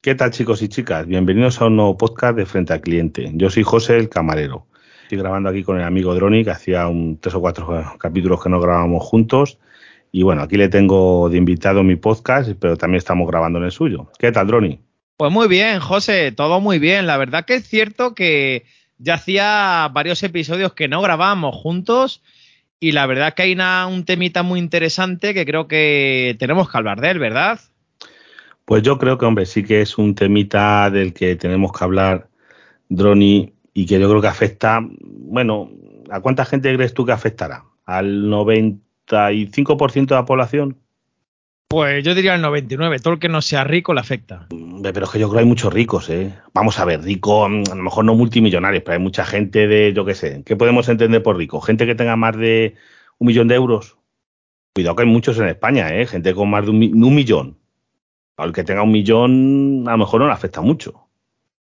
¿Qué tal chicos y chicas? Bienvenidos a un nuevo podcast de Frente al Cliente. Yo soy José el Camarero. Estoy grabando aquí con el amigo Droni, que hacía un tres o cuatro capítulos que no grabábamos juntos. Y bueno, aquí le tengo de invitado mi podcast, pero también estamos grabando en el suyo. ¿Qué tal, Droni? Pues muy bien, José, todo muy bien. La verdad que es cierto que ya hacía varios episodios que no grabábamos juntos y la verdad que hay un temita muy interesante que creo que tenemos que hablar de él, ¿verdad? Pues yo creo que, hombre, sí que es un temita del que tenemos que hablar, Droni, y que yo creo que afecta, bueno, ¿a cuánta gente crees tú que afectará? ¿Al 95% de la población? Pues yo diría el 99, todo el que no sea rico le afecta. Pero es que yo creo que hay muchos ricos, ¿eh? Vamos a ver, rico, mm, a lo mejor no multimillonarios, pero hay mucha gente de, yo qué sé, ¿qué podemos entender por rico? Gente que tenga más de un millón de euros. Cuidado que hay muchos en España, ¿eh? Gente con más de un, un millón. Al que tenga un millón, a lo mejor no le afecta mucho.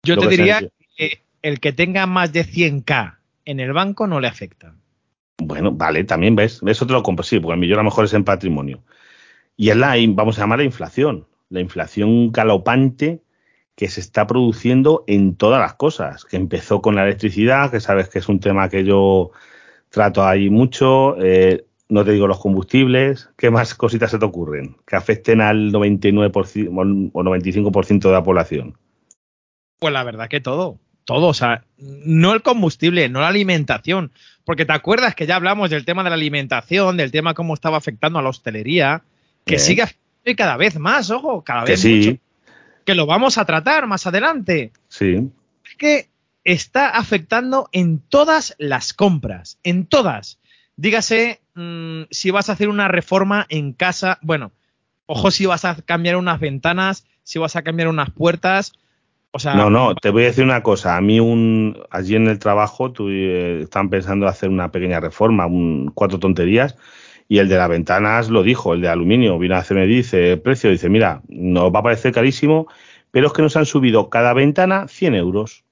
Yo te diría que el que tenga más de 100k en el banco no le afecta. Bueno, vale, también ves, eso te lo compro, sí, porque el millón a lo mejor es en patrimonio. Y es la, vamos a llamar la inflación, la inflación galopante que se está produciendo en todas las cosas, que empezó con la electricidad, que sabes que es un tema que yo trato ahí mucho, eh, no te digo los combustibles, ¿qué más cositas se te ocurren que afecten al 99% o 95% de la población? Pues la verdad que todo, todo, o sea, no el combustible, no la alimentación, porque te acuerdas que ya hablamos del tema de la alimentación, del tema cómo estaba afectando a la hostelería, que sigue afectando y cada vez más, ojo, cada vez que mucho, que lo vamos a tratar más adelante. Sí. Es que está afectando en todas las compras, en todas. Dígase Mm, si vas a hacer una reforma en casa, bueno, ojo si vas a cambiar unas ventanas, si vas a cambiar unas puertas. O sea, no, no, te voy a decir una cosa. A mí un allí en el trabajo eh, están pensando hacer una pequeña reforma, un, cuatro tonterías, y el de las ventanas lo dijo, el de aluminio, vino a hacerme, dice precio, dice, mira, nos va a parecer carísimo, pero es que nos han subido cada ventana 100 euros.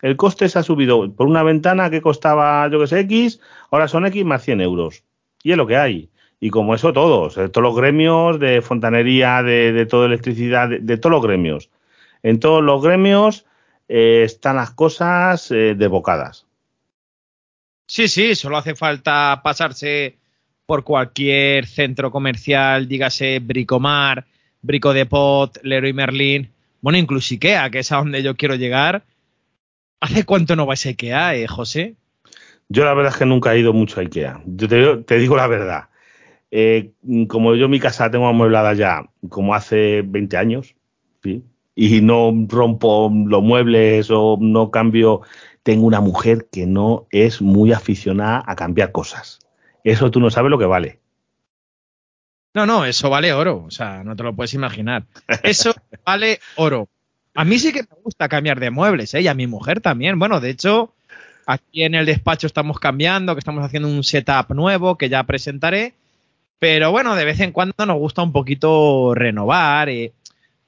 El coste se ha subido por una ventana que costaba, yo que sé, X, ahora son X más 100 euros. Y es lo que hay. Y como eso todos, eh, todos los gremios de fontanería, de, de toda electricidad, de, todos los gremios. En todos los gremios eh, están las cosas eh, desbocadas. Sí, sí, solo hace falta pasarse por cualquier centro comercial, dígase Bricomar, Brico de Pot, Leroy Merlin, bueno, incluso Ikea, que es a donde yo quiero llegar. ¿Hace cuánto no vais a Ikea, eh, José? Yo la verdad es que nunca he ido mucho a Ikea. Yo te, digo la verdad. Eh, como yo mi casa tengo amueblada ya como hace 20 años, ¿sí? y no rompo los muebles o no cambio, tengo una mujer que no es muy aficionada a cambiar cosas. Eso tú no sabes lo que vale. No, no, eso vale oro, o sea, no te lo puedes imaginar. Eso vale oro. A mí sí que me gusta cambiar de muebles, ¿eh? y a mi mujer también. Bueno, de hecho, Aquí en el despacho estamos cambiando, que estamos haciendo un setup nuevo que ya presentaré. Pero bueno, de vez en cuando nos gusta un poquito renovar. Eh.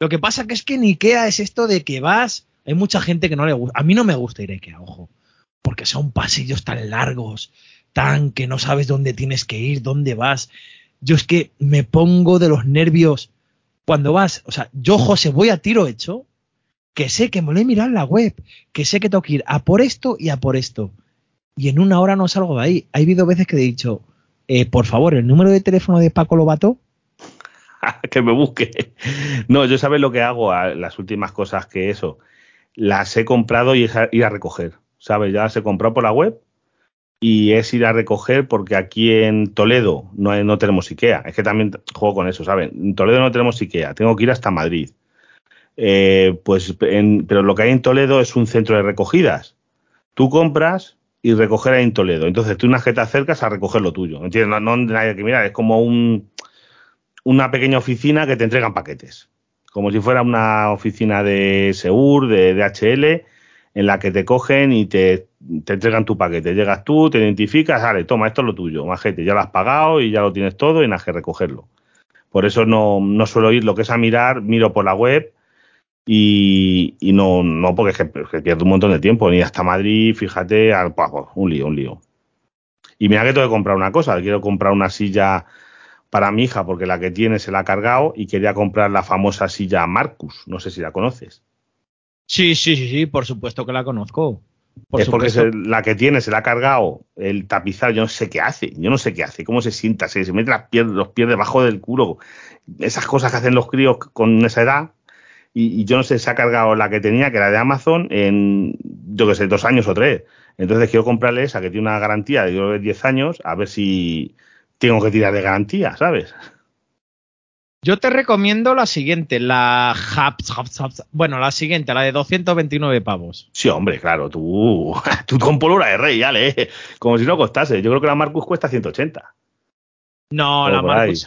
Lo que pasa que es que en Ikea es esto de que vas. Hay mucha gente que no le gusta. A mí no me gusta ir a Ikea, ojo. Porque son pasillos tan largos, tan que no sabes dónde tienes que ir, dónde vas. Yo es que me pongo de los nervios cuando vas. O sea, yo, José, voy a tiro hecho que sé que me lo he mirado en la web, que sé que tengo que ir a por esto y a por esto. Y en una hora no salgo de ahí. Ha habido veces que he dicho, eh, por favor, el número de teléfono de Paco Lobato. que me busque. No, yo sabes lo que hago, las últimas cosas que eso. Las he comprado y es ir a recoger. ¿Sabes? Ya las he comprado por la web y es ir a recoger porque aquí en Toledo no, no tenemos IKEA. Es que también juego con eso, ¿sabes? En Toledo no tenemos IKEA. Tengo que ir hasta Madrid. Eh, pues, pero lo que hay en Toledo es un centro de recogidas. Tú compras y recoger ahí en Toledo. Entonces tú unas que te acercas a recoger lo tuyo. ¿Entiendes? No, no hay que mirar, es como un, una pequeña oficina que te entregan paquetes. Como si fuera una oficina de Seur, de DHL, en la que te cogen y te, te entregan tu paquete. Llegas tú, te identificas, vale, toma, esto es lo tuyo, majete, ya lo has pagado y ya lo tienes todo y nada que recogerlo. Por eso no, no suelo ir, lo que es a mirar, miro por la web, y, y no, no, porque es que, pierdo un montón de tiempo, ni hasta Madrid, fíjate, al, un lío, un lío. Y mira que tengo que comprar una cosa, quiero comprar una silla para mi hija, porque la que tiene se la ha cargado y quería comprar la famosa silla Marcus. No sé si la conoces. Sí, sí, sí, sí, por supuesto que la conozco. Por es porque la que tiene se la ha cargado el tapizado, yo no sé qué hace, yo no sé qué hace, cómo se sienta, se, se mete las pies, los pies debajo del culo, esas cosas que hacen los críos con esa edad, y, y yo no sé, se ha cargado la que tenía, que era de Amazon, en, yo que sé, dos años o tres. Entonces quiero comprarle esa que tiene una garantía de yo creo que 10 años, a ver si tengo que tirar de garantía, ¿sabes? Yo te recomiendo la siguiente, la Haps, Haps, Haps- bueno, la siguiente, la de 229 pavos. Sí, hombre, claro, tú, tú con pólvora de rey, ya le, como si no costase. Yo creo que la Marcus cuesta 180. No, O la ahí. Marcus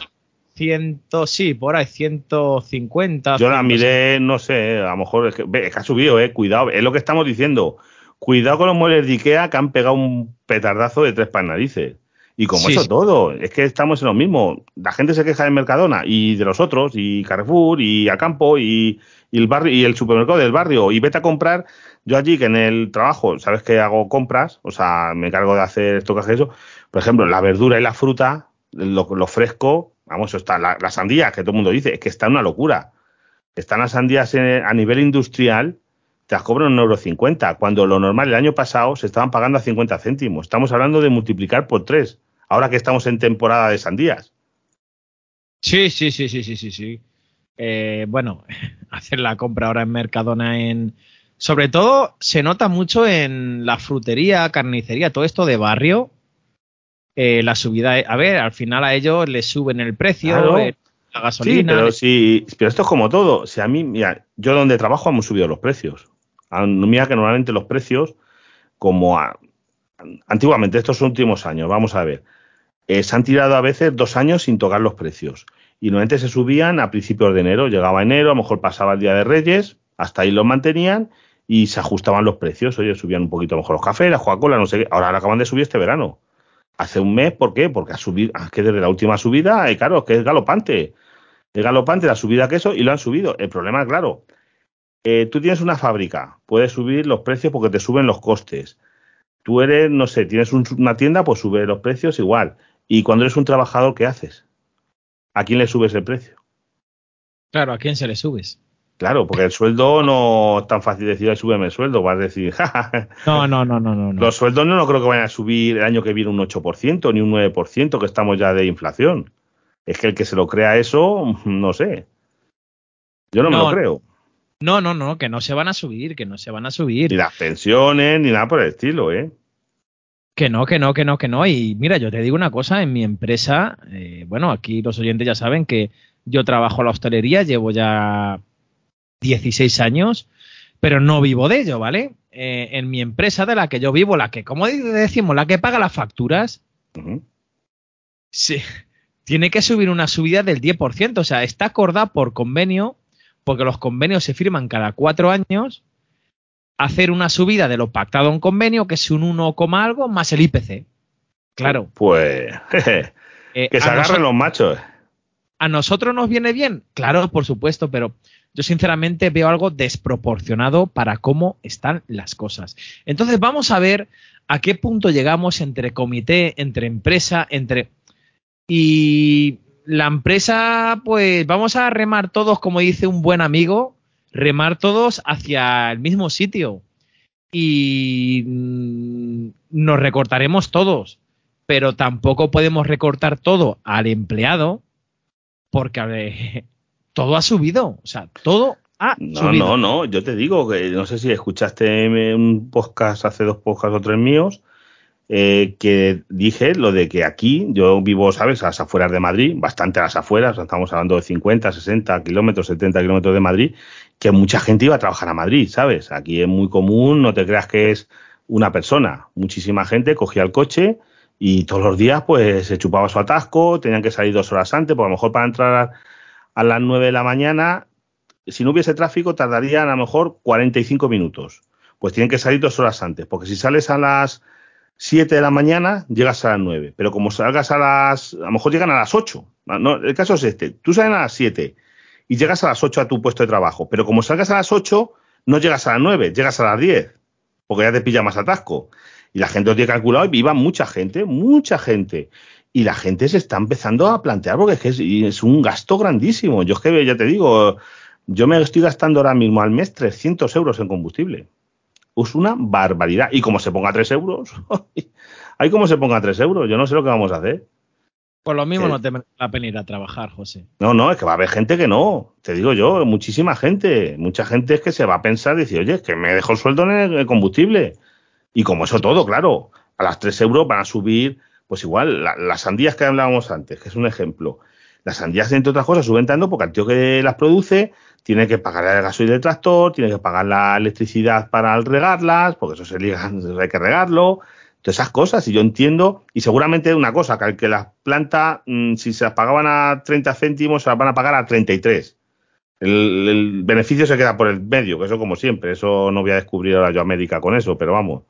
100, sí, por ahí 150. Yo la 160. miré, no sé, a lo mejor es que, es que ha subido, eh, cuidado, es lo que estamos diciendo. Cuidado con los muebles de Ikea que han pegado un petardazo de tres pan narices. Y como Sí, eso sí. todo, es que estamos en lo mismo. La gente se queja de Mercadona y de los otros, y Carrefour, y Acampo, y, y el barrio, y el supermercado del barrio, y vete a comprar. Yo allí que en el trabajo, sabes que hago compras, o sea, me encargo de hacer esto que hace eso. Por ejemplo, la verdura y la fruta, lo, lo fresco, vamos, está la, la sandía, que todo el mundo dice, es que está una locura. Están las sandías en- a nivel industrial, te las cobran un euro cincuenta, cuando lo normal el año pasado se estaban pagando a 50 céntimos. Estamos hablando de multiplicar por tres, ahora que estamos en temporada de sandías. Sí, sí, sí, sí, sí, sí, sí. Eh, bueno, hacer la compra ahora en Mercadona en... Sobre todo se nota mucho en la frutería, carnicería, todo esto de barrio. eh, la subida, a ver, al final a ellos les suben el precio, Claro. eh, la Sí, gasolina. pero, les- sí, pero esto es como todo. Si a mí, mira, yo donde trabajo hemos subido los precios. Ah, Mira que normalmente los precios, como a- antiguamente, estos últimos años, vamos a ver, eh, se han tirado a veces dos años sin tocar los precios. Y normalmente se subían a principios de enero. Llegaba enero, a lo mejor pasaba el día de Reyes, hasta ahí los mantenían y se ajustaban los precios. Oye, subían un poquito a lo mejor los cafés, la Coca-Cola, no sé qué. Ahora lo acaban de subir este verano. Hace un mes, ¿por qué? Porque ha subido, ah, es que desde la última subida, eh, claro, es que es galopante. Es galopante la subida que eso y lo han subido. El problema, claro, eh, tú tienes una fábrica, puedes subir los precios porque te suben los costes. Tú eres, no sé, tienes un- una tienda, pues sube los precios igual. Y cuando eres un trabajador, ¿qué haces? ¿A quién le subes el precio? Claro, ¿a quién se le subes? Claro, porque el sueldo no es tan fácil decir, "Ay, súbeme el sueldo, vas a decir, "Ja, ja, ja". No, no, no, no, no. los sueldos no, no creo que vayan a subir el año que viene un 8%, ni un 9%, que estamos ya de inflación. Es que el que se lo crea eso, no sé. Yo no, me No. lo creo. No, no, no, que no se van a subir, que no se van a subir. Ni las pensiones, ni nada por el estilo, ¿eh? Que no, que no, que no, que no. Y mira, yo te digo una cosa, en mi empresa, eh, bueno, aquí los oyentes ya saben que yo trabajo en la hostelería, llevo ya 16 años, pero no vivo de ello, ¿vale? Eh, en mi empresa de la que yo vivo, la que, como decimos, la que paga las facturas, sí, tiene que subir una subida del 10%. O sea, está acordada por convenio, porque los convenios se firman cada cuatro años, hacer una subida de lo pactado en convenio, que es un 1, coma algo, más el IPC. Claro. Pues, jeje, eh, que se agarren los machos. ¿A nosotros nos viene bien? Claro, por supuesto, pero yo sinceramente veo algo desproporcionado para cómo están las cosas. Entonces vamos a ver a qué punto llegamos entre comité, entre empresa, entre... Y la empresa, pues vamos a remar todos, como dice un buen amigo, remar todos hacia el mismo sitio. Y mm, nos recortaremos todos, pero tampoco podemos recortar todo al empleado porque ver, todo ha subido, o sea, todo ha No, subido. no, no, yo te digo que no sé si escuchaste un podcast hace dos podcasts o tres míos eh, que dije lo de que aquí yo vivo, ¿sabes?, a las afueras de Madrid, bastante a las afueras, estamos hablando de 50, 60 kilómetros, 70 kilómetros de Madrid, que mucha gente iba a trabajar a Madrid, ¿sabes? Aquí es muy común, no te creas que es una persona, muchísima gente cogía el coche y todos los días pues se chupaba su atasco, tenían que salir dos horas antes, porque a lo mejor para entrar a las 9 de la mañana si no hubiese tráfico, tardarían a lo mejor 45 minutos. Pues tienen que salir dos horas antes, porque si sales a las 7 de la mañana, llegas a las 9. Pero como salgas a las. A lo mejor llegan a las 8. No, el caso es este: tú sales a las 7 y llegas a las 8 a tu puesto de trabajo. Pero como salgas a las 8, no llegas a las 9, llegas a las 10. Porque ya te pilla más atasco. Y la gente lo tiene calculado y iba mucha gente, mucha gente. y la gente se está empezando a plantear porque es que es, un gasto grandísimo. Yo es que ya te digo, yo me estoy gastando ahora mismo al mes 300 euros en combustible. Es una barbaridad. Y como se ponga 3 euros, hay como se ponga 3 euros, yo no sé lo que vamos a hacer. Por lo mismo eh, no te merece la pena ir a trabajar, José. No, no, es que va a haber gente que no. Te digo yo, muchísima gente. Mucha gente es que se va a pensar decir, oye, es que me dejo el sueldo en el combustible. Y como eso todo, claro, a las 3 euros van a subir, pues igual, la, las sandías que hablábamos antes, que es un ejemplo. Las sandías, entre otras cosas, suben tanto porque el tío que las produce tiene que pagar el gasoil del tractor, tiene que pagar la electricidad para regarlas, porque eso se liga, hay que regarlo, esas cosas. Y yo entiendo, y seguramente una cosa, que, que las plantas, mmm, si se las pagaban a 30 céntimos, se las van a pagar a 33. El, el beneficio se queda por el medio, que eso como siempre, eso no voy a descubrir ahora yo América con eso, pero vamos.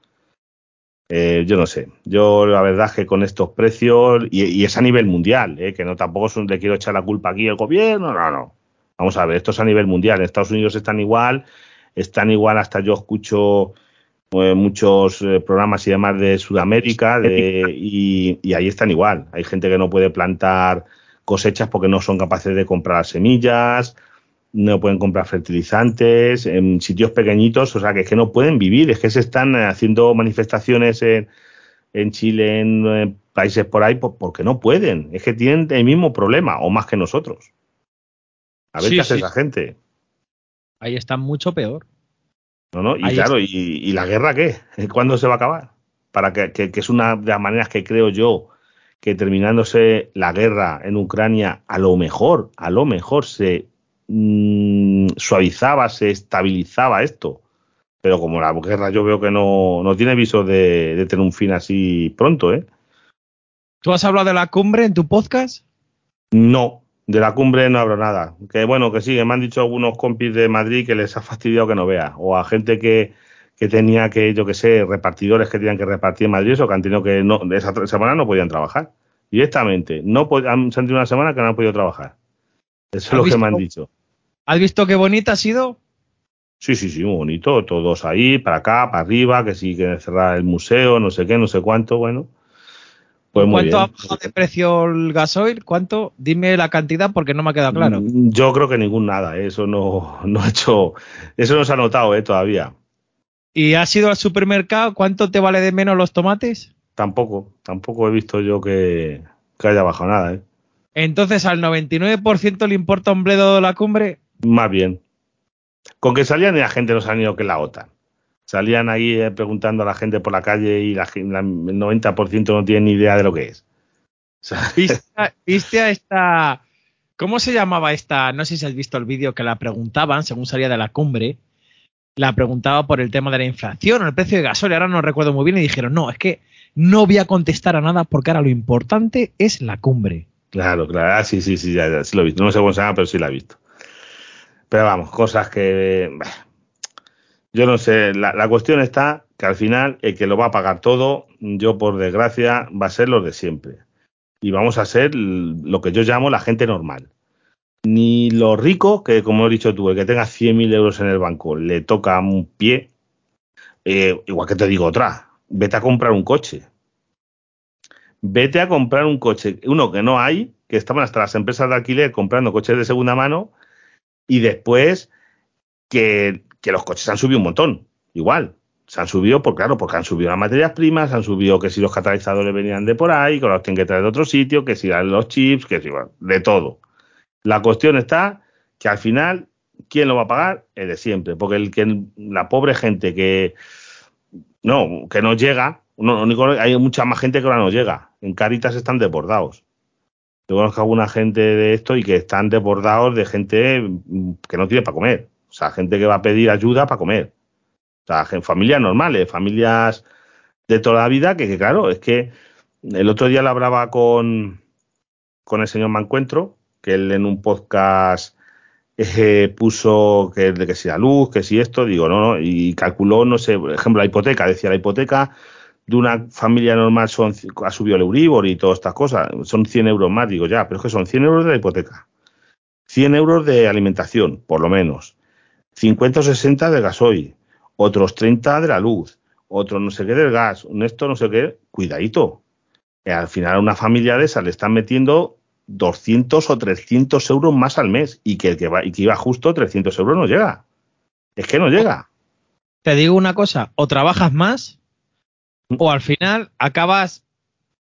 Eh, yo no sé. Yo la verdad es que con estos precios, y, y es a nivel mundial, eh, que no tampoco le quiero echar la culpa aquí al gobierno, no, no. Vamos a ver, esto es a nivel mundial. En Estados Unidos están igual, están igual, hasta yo escucho muchos eh, programas y demás de Sudamérica de, y, y, ahí están igual. Hay gente que no puede plantar cosechas porque no son capaces de comprar semillas, no pueden comprar fertilizantes en sitios pequeñitos, o sea que es que no pueden vivir, es que se están haciendo manifestaciones en, en Chile, en, en países por ahí, por, porque no pueden, es que tienen el mismo problema o más que nosotros. A ver sí, qué hace sí. esa gente. Ahí está mucho peor. No, no, y Ahí claro, y, y, la guerra qué? ¿Cuándo se va a acabar? Para que, que, que, es una de las maneras que creo yo que terminándose la guerra en Ucrania, a lo mejor, a lo mejor se mmm, suavizaba, se estabilizaba esto. Pero como la guerra yo veo que no, no tiene viso de, de tener un fin así pronto, ¿eh? ¿Tú has hablado de la cumbre en tu podcast? No, de la cumbre no hablo nada. Que bueno, que sí, que me han dicho algunos compis de Madrid que les ha fastidiado que no vea. O a gente que, que tenía que, yo que sé, repartidores que tenían que repartir en Madrid, eso que han tenido que, no, esa semana no podían trabajar. Directamente. No han sentido una semana que no han podido trabajar. Eso es lo que me han dicho. ¿Has visto qué bonita ha sido? Sí, sí, sí, muy bonito. Todos ahí, para acá, para arriba, que sí, que cerrar el museo, no sé qué, no sé cuánto, bueno. Pues ¿Cuánto ha bajado de precio el gasoil? ¿Cuánto? Dime la cantidad porque no me ha quedado claro. Yo creo que ningún nada, ¿eh? eso no, no ha hecho, eso no se ha notado ¿eh? todavía. ¿Y has ido al supermercado? ¿Cuánto te vale de menos los tomates? Tampoco, tampoco he visto yo que, que haya bajado nada. ¿eh? Entonces, ¿al 99% le importa un bledo de la cumbre? Más bien. Con que salían y la gente no se han ido que la OTAN salían ahí eh, preguntando a la gente por la calle y la, la, el 90% no tiene ni idea de lo que es. O sea, ¿Viste, ¿Viste, a esta... ¿Cómo se llamaba esta? No sé si has visto el vídeo que la preguntaban, según salía de la cumbre, la preguntaba por el tema de la inflación o el precio de gasoil, ahora no recuerdo muy bien, y dijeron, no, es que no voy a contestar a nada porque ahora lo importante es la cumbre. Claro, claro, ah, sí, sí, sí, ya, ya, sí lo he visto. No sé cómo se llama, pero sí la he visto. Pero vamos, cosas que... Yo no sé, la, la, cuestión está que al final el que lo va a pagar todo, yo por desgracia, va a ser lo de siempre. Y vamos a ser lo que yo llamo la gente normal. Ni los ricos, que como he dicho tú, el que tenga 100.000 euros en el banco, le toca un pie, eh, igual que te digo otra, vete a comprar un coche. Vete a comprar un coche, uno que no hay, que estaban hasta las empresas de alquiler comprando coches de segunda mano, y después que que los coches han subido un montón, igual. Se han subido, por claro, porque han subido las materias primas, han subido que si los catalizadores venían de por ahí, que los tienen que traer de otro sitio, que si los chips, que si, bueno, de todo. La cuestión está que al final, ¿quién lo va a pagar? El de siempre, porque el que la pobre gente que no, que no llega, no, hay mucha más gente que ahora no llega. En Caritas están desbordados. Yo conozco a alguna gente de esto y que están desbordados de gente que no tiene para comer. O sea, gente que va a pedir ayuda para comer. O sea, familias normales, familias de toda la vida, que, claro, es que el otro día lo hablaba con, con el señor Mancuentro, que él en un podcast eh, puso que, de que si la luz, que si esto, digo, no, no, y calculó, no sé, por ejemplo, la hipoteca, decía la hipoteca de una familia normal son, ha subido el Euribor y todas estas cosas, son 100 euros más, digo, ya, pero es que son 100 euros de la hipoteca, 100 euros de alimentación, por lo menos, 50 o 60 de gasoil, otros 30 de la luz, otro no sé qué del gas, un esto no sé qué, cuidadito. al final una familia de esas le están metiendo 200 o 300 euros más al mes y que el que, va, y que iba justo 300 euros no llega. Es que no llega. Te digo una cosa, o trabajas más o al final acabas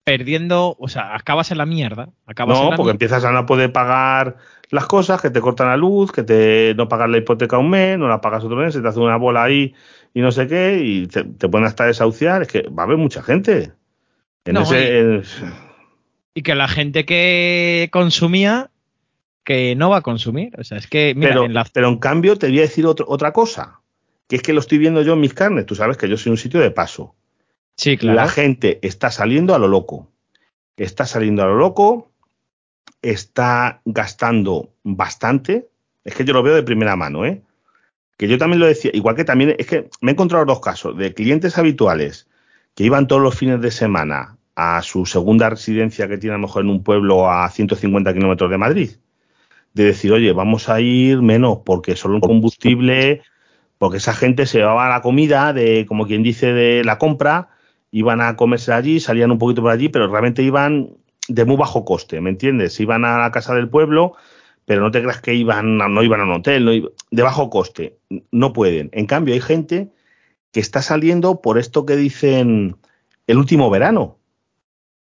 perdiendo, o sea, acabas en la mierda. Acabas no, en la porque mierda. empiezas a no poder pagar las cosas, que te cortan la luz, que te no pagas la hipoteca un mes, no la pagas otro mes, se te hace una bola ahí y no sé qué, y te, te pueden hasta desahuciar. Es que va a haber mucha gente. En No, ese, Y que la gente que consumía, que no va a consumir. O sea, es que, mira, pero, en la... pero en cambio te voy a decir otro- otra cosa, que es que lo estoy viendo yo en mis carnes. Tú sabes que yo soy un sitio de paso. Sí, claro. La gente está saliendo a lo loco. Está saliendo a lo loco, está gastando bastante. Es que yo lo veo de primera mano, ¿eh? Que yo también lo decía, igual que también, es que me he encontrado dos casos de clientes habituales que iban todos los fines de semana a su segunda residencia que tiene a lo mejor en un pueblo a 150 kilómetros de Madrid. De decir, oye, vamos a ir menos porque solo un combustible, porque esa gente se llevaba la comida de, como quien dice, de la compra, iban a comerse allí, salían un poquito por allí, pero realmente iban de muy bajo coste, ¿me entiendes? Iban a la casa del pueblo, pero no te creas que iban, a- no iban a un hotel, no de bajo coste, no pueden. En cambio, hay gente que está saliendo por esto que dicen el último verano.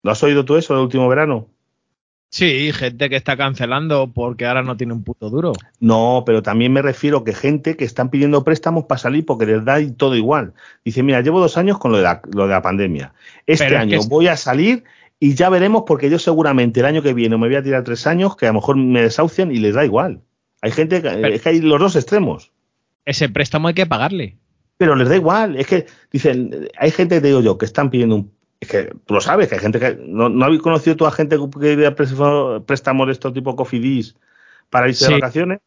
¿No has oído tú eso, el último verano? Sí, gente que está cancelando porque ahora no tiene un puto duro. No, pero también me refiero que gente que están pidiendo préstamos para salir porque les da y todo igual. Dice, mira, llevo dos años con lo de la, lo de la pandemia. Este Pero es año que voy a salir y ya veremos porque yo seguramente el año que viene me voy a tirar tres años que a lo mejor me desahucian y les da igual. Hay gente, que, Pero- es que hay los dos extremos. Ese préstamo hay que pagarle. Pero les da igual. Es que, dicen, hay gente, te digo yo, que están pidiendo un. Es que tú lo sabes, que hay gente que. ¿No, no habéis conocido tú a gente que pide préstamos de estos tipo Cofidis para irse Sí. de vacaciones?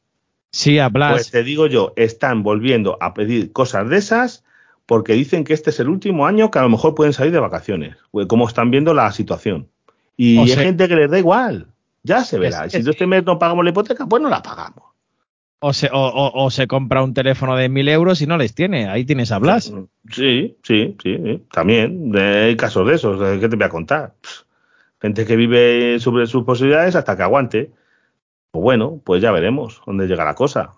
Sí, a Blas. Pues te digo yo, están volviendo a pedir cosas de esas porque dicen que este es el último año que a lo mejor pueden salir de vacaciones, pues, como están viendo la situación. Y O hay sea- gente que les da igual, ya se verá. Es si este mes no pagamos la hipoteca, pues no la pagamos. O se, o, o- se compra un teléfono de mil euros y no les tiene. Ahí tienes a Blas. Sí, sí, sí, también hay casos de esos, ¿qué te voy a contar? Gente que vive sobre sus posibilidades hasta que aguante. Pues bueno, pues ya veremos dónde llega la cosa.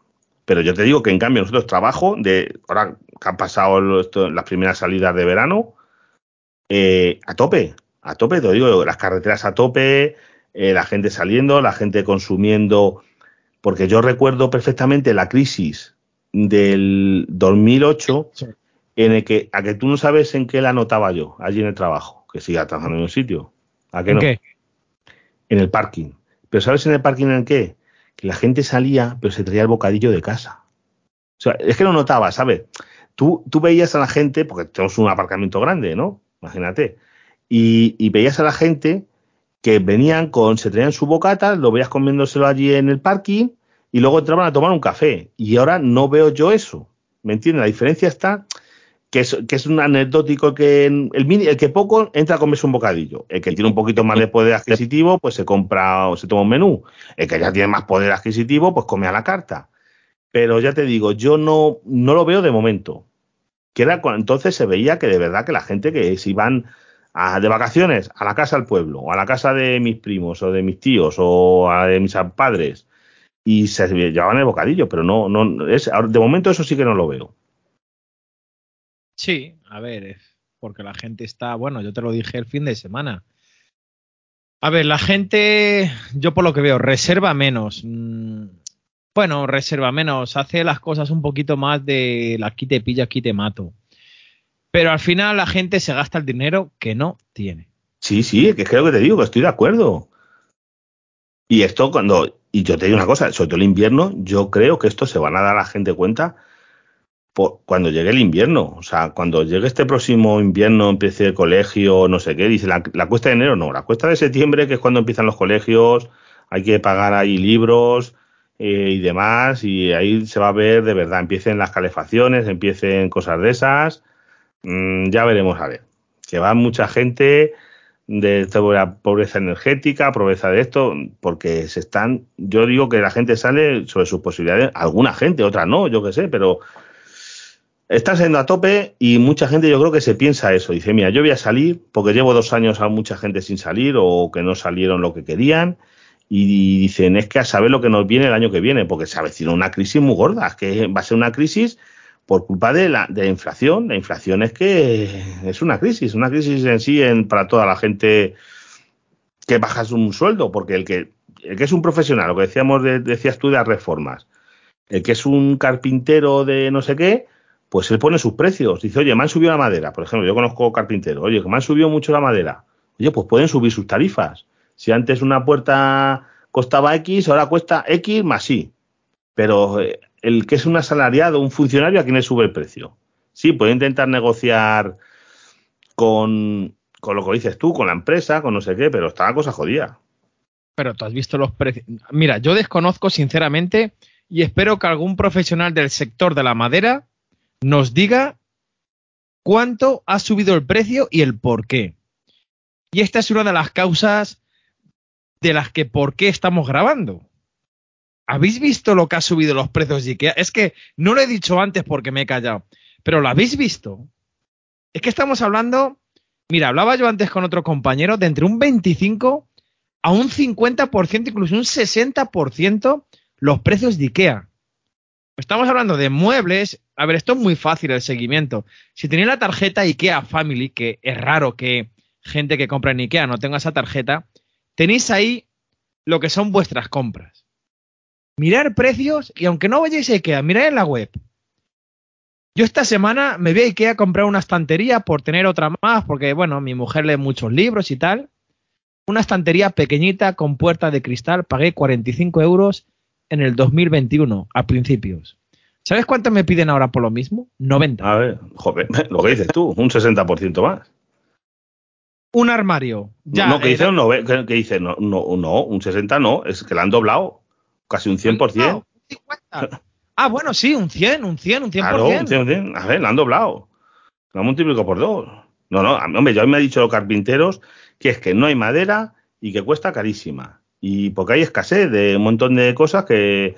Pero yo te digo que en cambio nosotros trabajo de ahora que han pasado las primeras salidas de verano eh, a tope, a tope, te digo, las carreteras a tope, eh, la gente saliendo, la gente consumiendo, porque yo recuerdo perfectamente la crisis del 2008 Sí. en el que a que tú no sabes en qué la anotaba yo allí en el trabajo, que siga trabajando en un sitio, a que ¿En no, qué? en el parking. Pero ¿sabes en el parking en qué? Que la gente salía, pero se traía el bocadillo de casa. O sea, es que lo notaba, ¿sabes? Tú, tú veías a la gente, porque tenemos un aparcamiento grande, ¿no? Imagínate. Y, y veías a la gente que venían con, se traían su bocata, lo veías comiéndoselo allí en el parking y luego entraban a tomar un café. Y ahora no veo yo eso. ¿Me entiendes? La diferencia está que es, que es un anecdótico que el, el que poco entra a comerse un bocadillo. El que tiene un poquito más de poder adquisitivo, pues se compra o se toma un menú. El que ya tiene más poder adquisitivo, pues come a la carta. Pero ya te digo, yo no, no lo veo de momento. Que era entonces se veía que de verdad que la gente que se iban de vacaciones a la casa del pueblo, o a la casa de mis primos, o de mis tíos, o a de mis padres, y se llevaban el bocadillo, pero no, no, es, de momento eso sí que no lo veo. Sí, a ver, porque la gente está, bueno, yo te lo dije el fin de semana. A ver, la gente, yo por lo que veo, reserva menos. Mm, Bueno, reserva menos, hace las cosas un poquito más de la aquí te pillo, aquí te mato. Pero al final la gente se gasta el dinero que no tiene. Sí, sí, que es que lo que te digo, que estoy de acuerdo. Y esto cuando, y yo te digo una cosa, sobre todo el invierno, yo creo que esto se van a dar a la gente cuenta por, cuando llegue el invierno. O sea, cuando llegue este próximo invierno, empiece el colegio, no sé qué, dice la, la cuesta de enero, no, la cuesta de septiembre, que es cuando empiezan los colegios, hay que pagar ahí libros eh, y demás, y ahí se va a ver de verdad, empiecen las calefacciones, empiecen cosas de esas, Mm, ya veremos a ver. Que va mucha gente de la pobreza energética, pobreza de esto, porque se están, yo digo que la gente sale sobre sus posibilidades, alguna gente, otra no, yo qué sé, pero Está siendo a tope y mucha gente yo creo que se piensa eso. Dice, mira, yo voy a salir porque llevo dos años a mucha gente sin salir o que no salieron lo que querían. Y dicen, es que a saber lo que nos viene el año que viene, porque se avecina una crisis muy gorda, que va a ser una crisis por culpa de la, de la inflación. La inflación es que es una crisis, una crisis en sí en, para toda la gente que bajas un sueldo, porque el que, el que es un profesional, lo que decíamos de, decías tú de las reformas, el que es un carpintero de no sé qué, pues él pone sus precios. Dice, oye, me han subido la madera. Por ejemplo, yo conozco carpinteros. Oye, que me han subido mucho la madera. Oye, pues pueden subir sus tarifas. Si antes una puerta costaba X, ahora cuesta X más Y. Pero eh, el que es un asalariado, un funcionario, ¿a quién le sube el precio? Sí, puede intentar negociar con, con lo que dices tú, con la empresa, con no sé qué, pero está la cosa jodida. Pero tú has visto los precios. Mira, yo desconozco sinceramente y espero que algún profesional del sector de la madera nos diga cuánto ha subido el precio y el por qué. Y esta es una de las causas de las que por qué estamos grabando. ¿Habéis visto lo que ha subido los precios de IKEA? Es que no lo he dicho antes porque me he callado, pero ¿lo habéis visto? Es que estamos hablando, mira, hablaba yo antes con otro compañero de entre un 25 a un 50%, incluso un 60% los precios de IKEA. Estamos hablando de muebles. A ver, esto es muy fácil el seguimiento. Si tenéis la tarjeta IKEA Family, que es raro que gente que compra en IKEA no tenga esa tarjeta, tenéis ahí lo que son vuestras compras. Mirar precios y aunque no vayáis a IKEA, mirad en la web. Yo esta semana me voy a IKEA a comprar una estantería por tener otra más, porque bueno, mi mujer lee muchos libros y tal. Una estantería pequeñita con puerta de cristal, pagué 45 euros en el 2021, a principios. ¿Sabes cuánto me piden ahora por lo mismo? 90. A ver, joder, lo que dices tú, un 60% más. Un armario. Ya, no, que dice, no, que, que dice no, no, no, un 60 no, es que la han doblado, casi un 100%. no, 50. Ah, bueno, sí, un 100, un 100, un 100%. Claro, un 100, un 100. A ver, la han doblado. La han multiplicado por dos. No, no, hombre, yo me han dicho los carpinteros que es que no hay madera y que cuesta carísima. Y porque hay escasez de un montón de cosas que,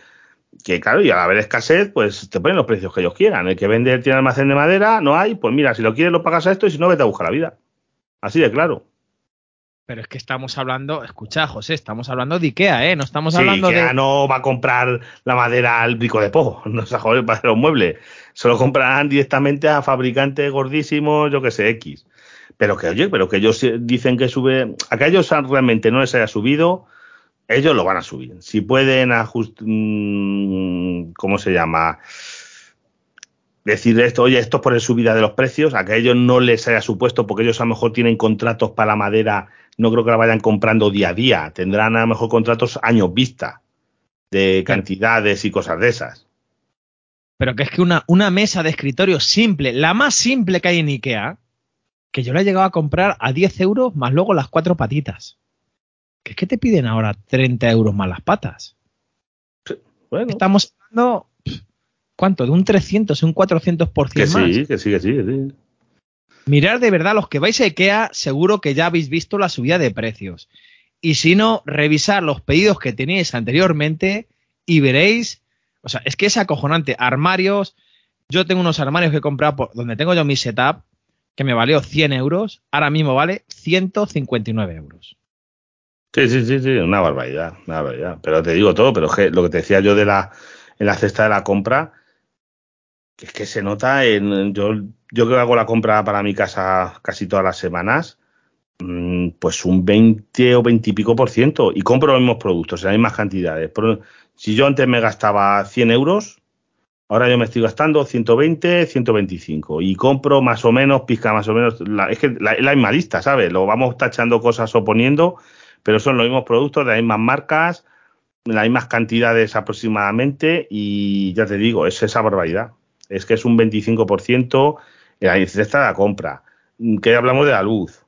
que claro, y al haber escasez, pues te ponen los precios que ellos quieran. El que vende tiene almacén de madera, no hay, pues mira, si lo quieres lo pagas a esto y si no, vete a buscar la vida. Así de claro. Pero es que estamos hablando, escucha, José, estamos hablando de Ikea, ¿eh? No estamos Sí, hablando Ikea de. no va a comprar la madera al brico de po, no se joder para hacer los muebles. Solo comprarán directamente a fabricantes gordísimos, yo que sé, X. Pero que, oye, pero que ellos dicen que sube, a que ellos realmente no les haya subido, ellos lo van a subir. Si pueden ajustar, ¿cómo se llama? Decir esto, oye, esto es por el subida de los precios, a que a ellos no les haya supuesto, porque ellos a lo mejor tienen contratos para la madera, no creo que la vayan comprando día a día, tendrán a lo mejor contratos años vista de cantidades y cosas de esas. Pero que es que una, una mesa de escritorio simple, la más simple que hay en Ikea, que yo la he llegado a comprar a 10 euros más luego las cuatro patitas. Que es que te piden ahora 30 euros más las patas. Bueno, Estamos hablando, ¿cuánto? De un 300, un 400% que más. sí, que sí, que sí, que sí. Mirar de verdad, los que vais a IKEA, seguro que ya habéis visto la subida de precios. Y si no, revisar los pedidos que teníais anteriormente y veréis, o sea, es que es acojonante. Armarios, yo tengo unos armarios que he comprado por, donde tengo yo mi setup, que me valió 100 euros, ahora mismo vale 159 euros. Sí, sí, sí, sí, una barbaridad, una barbaridad. Pero te digo todo, pero es que lo que te decía yo de la, en la cesta de la compra, que es que se nota en, yo, yo que hago la compra para mi casa casi todas las semanas, mm, pues un 20 o 20 y pico por ciento, y compro los mismos productos las mismas cantidades. Si yo antes me gastaba 100 euros, ahora yo me estoy gastando 120, 125, y compro más o menos, pizca más o menos, es que la, la misma lista, ¿sabes? Lo vamos tachando cosas o poniendo, pero son los mismos productos las mismas marcas, las mismas cantidades aproximadamente y ya te digo, es esa barbaridad. Es que es un 25% en la cesta de la compra. Que hablamos de la luz.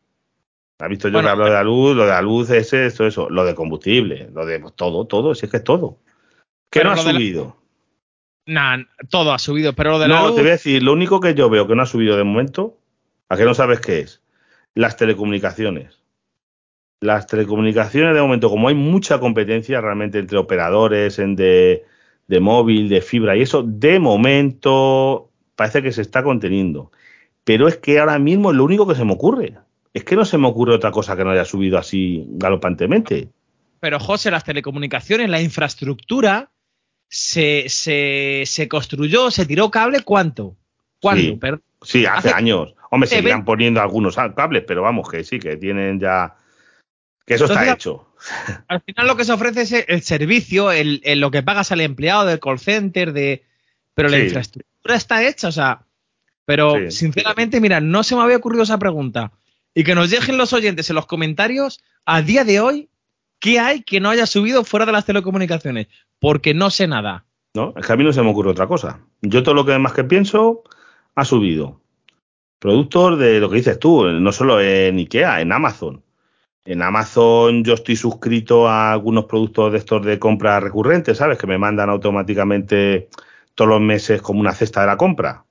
¿Has visto yo Bueno, que hablo de la luz? Lo de la luz es esto, eso. Lo de combustible, lo de pues, todo, todo, si es que es todo. ¿Qué no ha la- subido? Nah, todo ha subido, pero lo de la No, luz, te voy a decir, lo único que yo veo que no ha subido de momento, ¿a qué no sabes qué es? Las telecomunicaciones. Las telecomunicaciones de momento, como hay mucha competencia realmente entre operadores, en de, de móvil, de fibra y eso, de momento parece que se está conteniendo. Pero es que ahora mismo es lo único que se me ocurre. Es que no se me ocurre otra cosa que no haya subido así galopantemente. Pero José, las telecomunicaciones, la infraestructura se, se, se construyó, se tiró cable, ¿cuánto? ¿Cuándo? Sí, sí, hace, hace- años. Hombre, seguirán 20 poniendo algunos cables, pero vamos, que sí, que tienen ya. Que eso está hecho. al final lo que se ofrece es el servicio, el, el- lo que pagas al empleado del call center, de pero la Sí. infraestructura está hecha, o sea, pero Sí. sinceramente, mira, no se me había ocurrido esa pregunta. Y que nos dejen los oyentes en los comentarios, a día de hoy, ¿qué hay que no haya subido fuera de las telecomunicaciones? Porque no sé nada. ¿no? Es que a mí no se me ocurre otra cosa. Yo todo lo que más que pienso ha subido. Productos de lo que dices tú, no solo en IKEA, en Amazon. En Amazon yo estoy suscrito a algunos productos de estos de compra recurrentes, ¿sabes? Que me mandan automáticamente todos los meses como una cesta de la compra.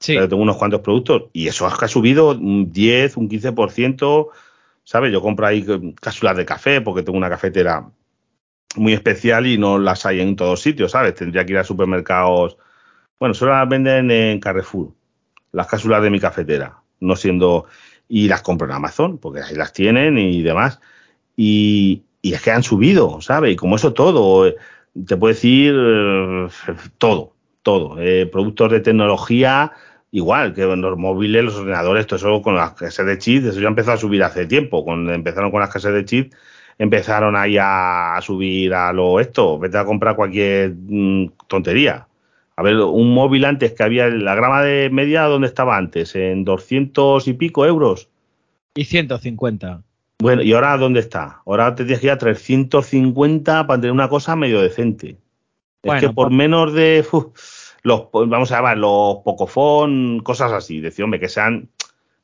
Sí. Pero tengo unos cuantos productos y eso ha subido un 10, un 15%, ¿sabes? Yo compro ahí cápsulas de café porque tengo una cafetera muy especial y no las hay en todos sitios, ¿sabes? Tendría que ir a supermercados. Bueno, solo las venden en Carrefour, las cápsulas de mi cafetera, no siendo. Y las compro en Amazon, porque ahí las tienen y demás. Y, y es que han subido, ¿sabes? Y como eso todo, eh, te puedo decir eh, todo, todo. Eh, productos de tecnología, igual que los móviles, los ordenadores, todo eso con las casas de chips, eso ya empezó a subir hace tiempo. Cuando empezaron con las casas de chips, empezaron ahí a, a subir a lo esto, vete a comprar cualquier mm, tontería. A ver, un móvil antes que había, la grama de media, ¿dónde estaba antes? En 200 y pico euros. Y 150. Bueno, ¿y ahora dónde está? Ahora te tienes que ir a 350 para tener una cosa medio decente. Bueno, es que por por- menos de uf, los vamos a llamar los Pocophone, cosas así, decir, hombre, que sean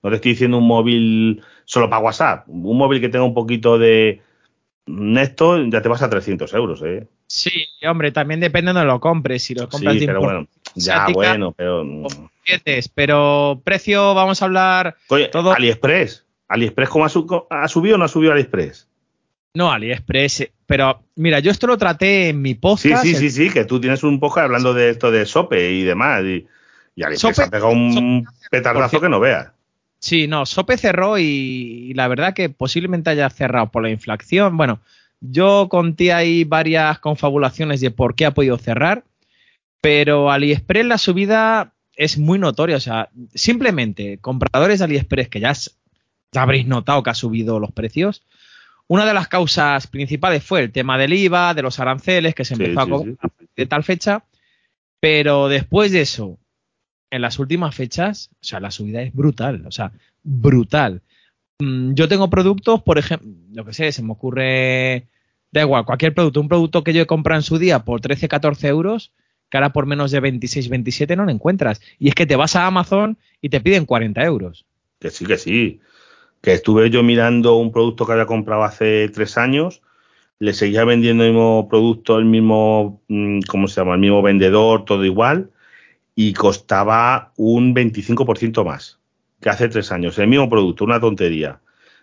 no te estoy diciendo un móvil solo para WhatsApp, un móvil que tenga un poquito de esto, ya te vas a 300 euros, ¿eh? Sí, hombre, también depende de lo compres. Si lo compras Sí, de pero bueno, ya bueno, pero pero precio, vamos a hablar. Oye, todo- AliExpress, AliExpress cómo ha, ha subido o no ha subido AliExpress? No, AliExpress, pero mira, yo esto lo traté en mi Sí, podcast. sí, el- sí, sí, que tú tienes un podcast hablando de esto de Sope y demás. Y, y AliExpress Sope- ha pegado un petardazo que no veas. Sí, no, Sope cerró y, y la verdad que posiblemente haya cerrado por la inflación. Bueno, yo conté ahí varias confabulaciones de por qué ha podido cerrar, pero AliExpress la subida es muy notoria. O sea, simplemente compradores de AliExpress que ya, ya habréis notado que ha subido los precios. Una de las causas principales fue el tema del IVA, de los aranceles que se empezó sí, a cobrar sí. de tal fecha, pero después de eso, en las últimas fechas, o sea, la subida es brutal, o sea, brutal. Mm, Yo tengo productos, por ejemplo, lo que sé, se me ocurre, da igual, cualquier producto, un producto que yo he comprado en su día por 13, 14 euros, que ahora por menos de 26, 27 no lo encuentras. Y es que te vas a Amazon y te piden 40 euros. Que sí, que sí. Que estuve yo mirando un producto que había comprado hace tres años, le seguía vendiendo el mismo producto, el mismo, mm, ¿cómo se llama? El mismo vendedor, todo igual, y costaba un 25% más que hace tres años. El mismo producto, una tontería.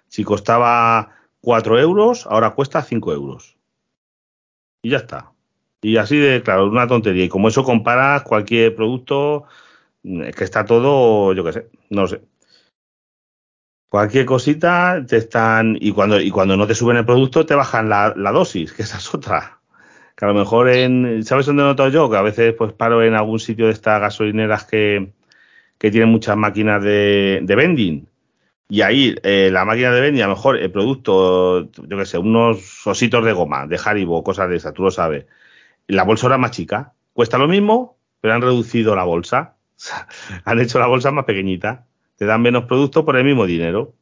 Si costaba 4 euros, ahora cuesta 5 euros. Y ya está. Y así de, claro, una tontería. Y como eso comparas cualquier producto, mm, es que está todo, yo qué sé, no sé. Cualquier cosita te están. Y cuando, y cuando no te suben el producto, te bajan la, la dosis, que esa es otra. Que a lo mejor en. ¿Sabes dónde he notado yo? Que a veces pues paro en algún sitio de estas gasolineras que, que tienen muchas máquinas de, de vending. Y ahí eh, la máquina de vending, a lo mejor el producto, yo qué sé, unos ositos de goma, de Haribo, cosas de esas, tú lo sabes. La bolsa era más chica. Cuesta lo mismo, pero han reducido la bolsa. han hecho la bolsa más pequeñita te dan menos producto por el mismo dinero.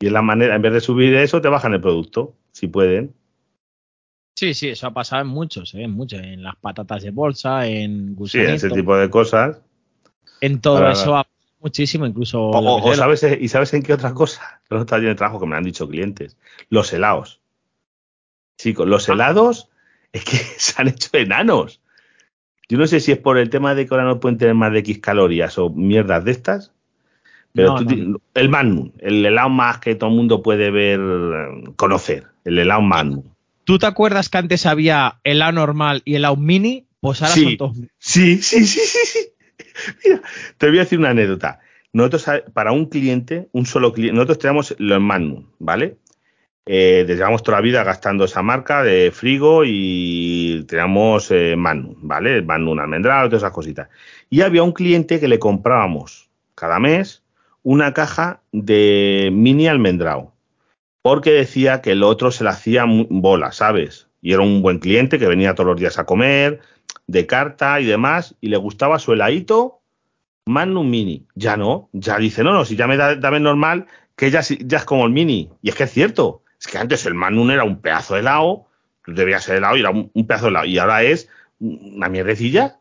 Y es la manera, en vez de subir eso, te bajan el producto, si pueden. Sí, sí, eso ha pasado en muchos, ¿eh? en muchos, en las patatas de bolsa, en Sí, gusanitos, ese tipo de cosas. en todo Ahora, eso ha pasado muchísimo, incluso O, sabes, ¿y sabes en qué otra cosa? Está lleno de trabajo que me han dicho clientes. Los helados. Chicos, los Ah. helados es que se han hecho enanos. Yo no sé si es por el tema de que ahora no pueden tener más de X calorías o mierdas de estas. Pero No, tú no, el Magnum, el helado más que todo el mundo puede ver, eh, conocer. El helado Magnum. ¿Tú te acuerdas que antes había el A normal y el A mini? Pues ahora Sí. son todos. Sí, sí, sí, sí, sí. Mira, te voy a decir una anécdota. Nosotros, para un cliente, un solo cliente, nosotros tenemos los Magnum, ¿vale? Eh, llevamos toda la vida gastando esa marca de frigo y teníamos eh, Magnum, ¿vale? Magnum almendrado, todas esas cositas. Y había un cliente que le comprábamos cada mes una caja de mini almendrado, porque decía que el otro se le hacía bola, ¿sabes? Y era un buen cliente que venía todos los días a comer, de carta y demás, y le gustaba su heladito Magnum Mini. Ya no, ya dice, no, no, si ya me da, dame normal, que ya, ya es como el Mini. Y es que es cierto, es que antes el Magnum era un pedazo de helado, debía ser helado y era un, pedazo de helado, y ahora es una mierdecilla.